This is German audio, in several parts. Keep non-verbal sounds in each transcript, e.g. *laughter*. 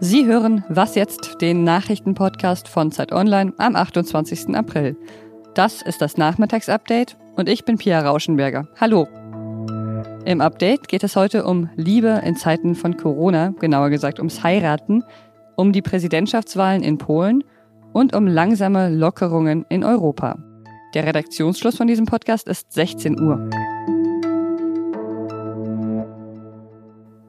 Sie hören Was jetzt, den Nachrichtenpodcast von Zeit Online am 28. April. Das ist das Nachmittagsupdate und ich bin Pia Rauschenberger. Hallo. Im Update geht es heute um Liebe in Zeiten von Corona, genauer gesagt ums Heiraten, um die Präsidentschaftswahlen in Polen und um langsame Lockerungen in Europa. Der Redaktionsschluss von diesem Podcast ist 16 Uhr.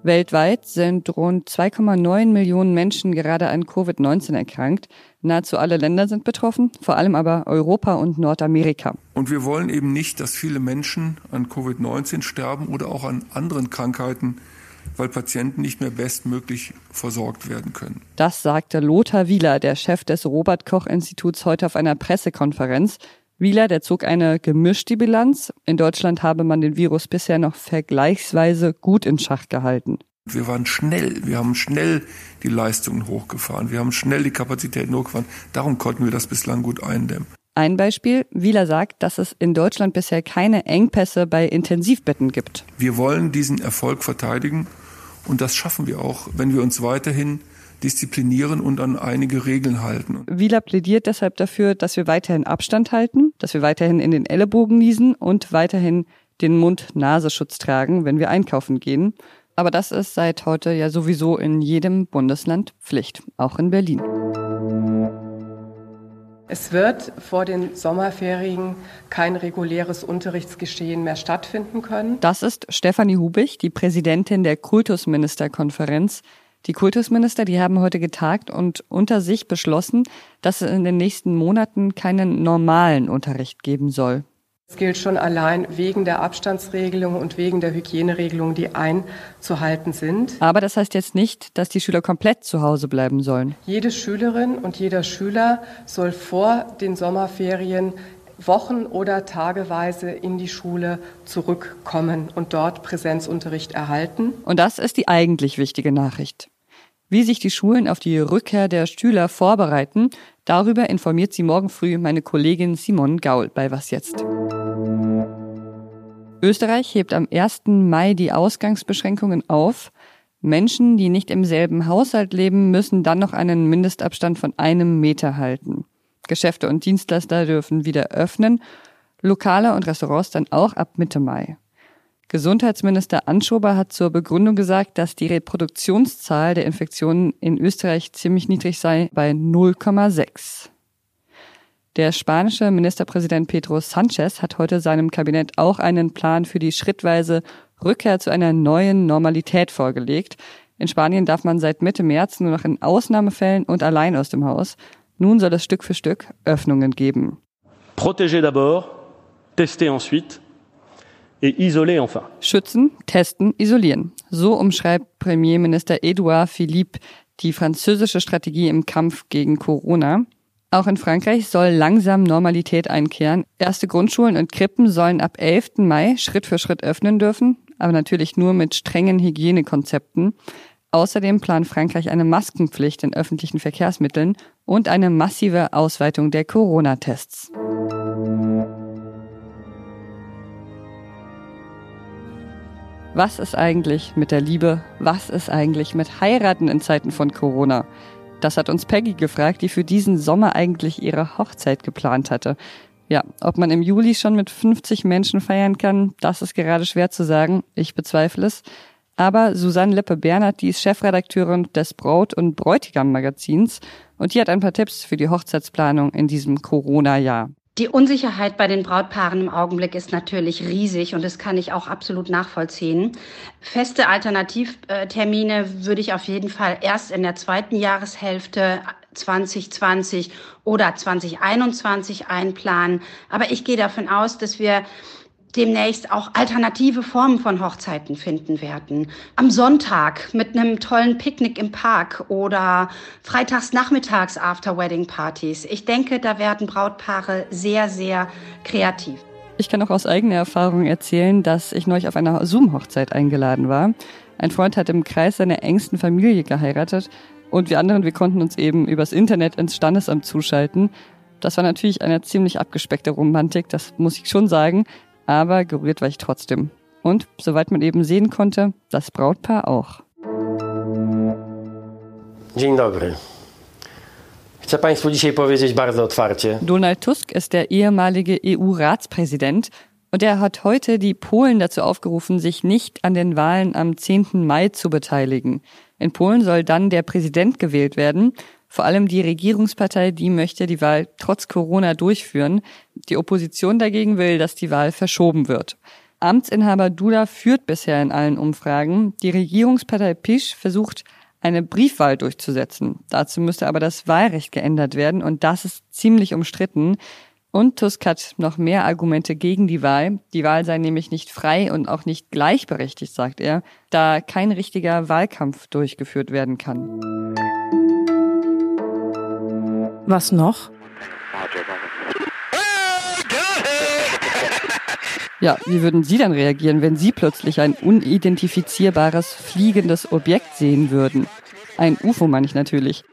Weltweit sind rund 2,9 Millionen Menschen gerade an Covid-19 erkrankt. Nahezu alle Länder sind betroffen, vor allem aber Europa und Nordamerika. Und wir wollen eben nicht, dass viele Menschen an Covid-19 sterben oder auch an anderen Krankheiten, weil Patienten nicht mehr bestmöglich versorgt werden können. Das sagte Lothar Wieler, der Chef des Robert Koch Instituts, heute auf einer Pressekonferenz. Wieler, der zog eine gemischte Bilanz. In Deutschland habe man den Virus bisher noch vergleichsweise gut in Schach gehalten. Wir waren schnell, wir haben schnell die Leistungen hochgefahren, wir haben schnell die Kapazitäten hochgefahren. Darum konnten wir das bislang gut eindämmen. Ein Beispiel, Wieler sagt, dass es in Deutschland bisher keine Engpässe bei Intensivbetten gibt. Wir wollen diesen Erfolg verteidigen und das schaffen wir auch, wenn wir uns weiterhin disziplinieren und an einige Regeln halten. Wieler plädiert deshalb dafür, dass wir weiterhin Abstand halten, dass wir weiterhin in den Ellenbogen niesen und weiterhin den Mund-Nasenschutz tragen, wenn wir einkaufen gehen. Aber das ist seit heute ja sowieso in jedem Bundesland Pflicht, auch in Berlin. Es wird vor den Sommerferien kein reguläres Unterrichtsgeschehen mehr stattfinden können. Das ist Stefanie Hubig, die Präsidentin der Kultusministerkonferenz. Die Kultusminister, die haben heute getagt und unter sich beschlossen, dass es in den nächsten Monaten keinen normalen Unterricht geben soll. Es gilt schon allein wegen der Abstandsregelung und wegen der Hygieneregelungen, die einzuhalten sind. Aber das heißt jetzt nicht, dass die Schüler komplett zu Hause bleiben sollen. Jede Schülerin und jeder Schüler soll vor den Sommerferien Wochen oder tageweise in die Schule zurückkommen und dort Präsenzunterricht erhalten. Und das ist die eigentlich wichtige Nachricht. Wie sich die Schulen auf die Rückkehr der Schüler vorbereiten, darüber informiert sie morgen früh meine Kollegin Simon Gaul bei Was jetzt. Österreich hebt am 1. Mai die Ausgangsbeschränkungen auf. Menschen, die nicht im selben Haushalt leben, müssen dann noch einen Mindestabstand von einem Meter halten. Geschäfte und Dienstleister dürfen wieder öffnen, Lokale und Restaurants dann auch ab Mitte Mai. Gesundheitsminister Anschober hat zur Begründung gesagt, dass die Reproduktionszahl der Infektionen in Österreich ziemlich niedrig sei, bei 0,6. Der spanische Ministerpräsident Pedro Sanchez hat heute seinem Kabinett auch einen Plan für die schrittweise Rückkehr zu einer neuen Normalität vorgelegt. In Spanien darf man seit Mitte März nur noch in Ausnahmefällen und allein aus dem Haus. Nun soll es Stück für Stück Öffnungen geben. Protéger d'abord, tester ensuite et isoler enfin. Schützen, testen, isolieren. So umschreibt Premierminister Edouard Philippe die französische Strategie im Kampf gegen Corona. Auch in Frankreich soll langsam Normalität einkehren. Erste Grundschulen und Krippen sollen ab 11. Mai Schritt für Schritt öffnen dürfen, aber natürlich nur mit strengen Hygienekonzepten. Außerdem plant Frankreich eine Maskenpflicht in öffentlichen Verkehrsmitteln und eine massive Ausweitung der Corona-Tests. Was ist eigentlich mit der Liebe? Was ist eigentlich mit Heiraten in Zeiten von Corona? Das hat uns Peggy gefragt, die für diesen Sommer eigentlich ihre Hochzeit geplant hatte. Ja, ob man im Juli schon mit 50 Menschen feiern kann, das ist gerade schwer zu sagen. Ich bezweifle es. Aber Susanne Lippe-Bernhard, die ist Chefredakteurin des Braut- und Bräutigam-Magazins und die hat ein paar Tipps für die Hochzeitsplanung in diesem Corona-Jahr. Die Unsicherheit bei den Brautpaaren im Augenblick ist natürlich riesig und das kann ich auch absolut nachvollziehen. Feste Alternativtermine würde ich auf jeden Fall erst in der zweiten Jahreshälfte 2020 oder 2021 einplanen. Aber ich gehe davon aus, dass wir demnächst auch alternative Formen von Hochzeiten finden werden. Am Sonntag mit einem tollen Picknick im Park oder freitags nachmittags After-Wedding-Partys. Ich denke, da werden Brautpaare sehr, sehr kreativ. Ich kann auch aus eigener Erfahrung erzählen, dass ich neulich auf einer Zoom-Hochzeit eingeladen war. Ein Freund hat im Kreis seiner engsten Familie geheiratet und wir anderen, wir konnten uns eben übers Internet ins Standesamt zuschalten. Das war natürlich eine ziemlich abgespeckte Romantik, das muss ich schon sagen aber gerührt war ich trotzdem. Und, soweit man eben sehen konnte, das Brautpaar auch. Dzień dobry. Chcę Państwu dzisiaj powiedzieć bardzo otwarcie. Donald Tusk ist der ehemalige EU-Ratspräsident und er hat heute die Polen dazu aufgerufen, sich nicht an den Wahlen am 10. Mai zu beteiligen. In Polen soll dann der Präsident gewählt werden. Vor allem die Regierungspartei, die möchte die Wahl trotz Corona durchführen. Die Opposition dagegen will, dass die Wahl verschoben wird. Amtsinhaber Duda führt bisher in allen Umfragen. Die Regierungspartei PiS versucht, eine Briefwahl durchzusetzen. Dazu müsste aber das Wahlrecht geändert werden und das ist ziemlich umstritten. Und Tusk hat noch mehr Argumente gegen die Wahl. Die Wahl sei nämlich nicht frei und auch nicht gleichberechtigt, sagt er, da kein richtiger Wahlkampf durchgeführt werden kann. Was noch? *laughs* Ja, wie würden Sie dann reagieren, wenn Sie plötzlich ein unidentifizierbares fliegendes Objekt sehen würden? Ein UFO meine ich natürlich.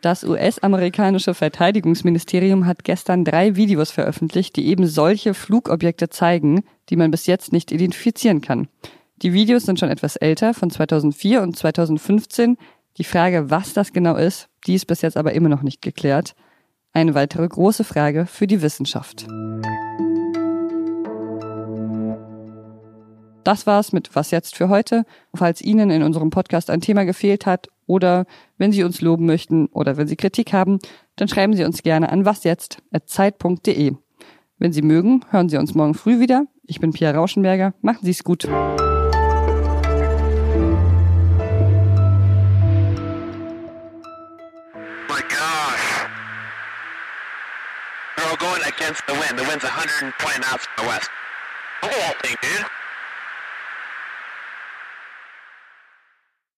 Das US-amerikanische Verteidigungsministerium hat gestern drei Videos veröffentlicht, die eben solche Flugobjekte zeigen, die man bis jetzt nicht identifizieren kann. Die Videos sind schon etwas älter, von 2004 und 2015. Die Frage, was das genau ist, die ist bis jetzt aber immer noch nicht geklärt. Eine weitere große Frage für die Wissenschaft. Das war's mit Was jetzt für heute. Falls Ihnen in unserem Podcast ein Thema gefehlt hat oder wenn Sie uns loben möchten oder wenn Sie Kritik haben, dann schreiben Sie uns gerne an wasjetzt.zeit.de. Wenn Sie mögen, hören Sie uns morgen früh wieder. Ich bin Pia Rauschenberger. Machen Sie es gut. My gosh. We're all going against the wind. The wind's 120 knots from the west. The whole thing, dude.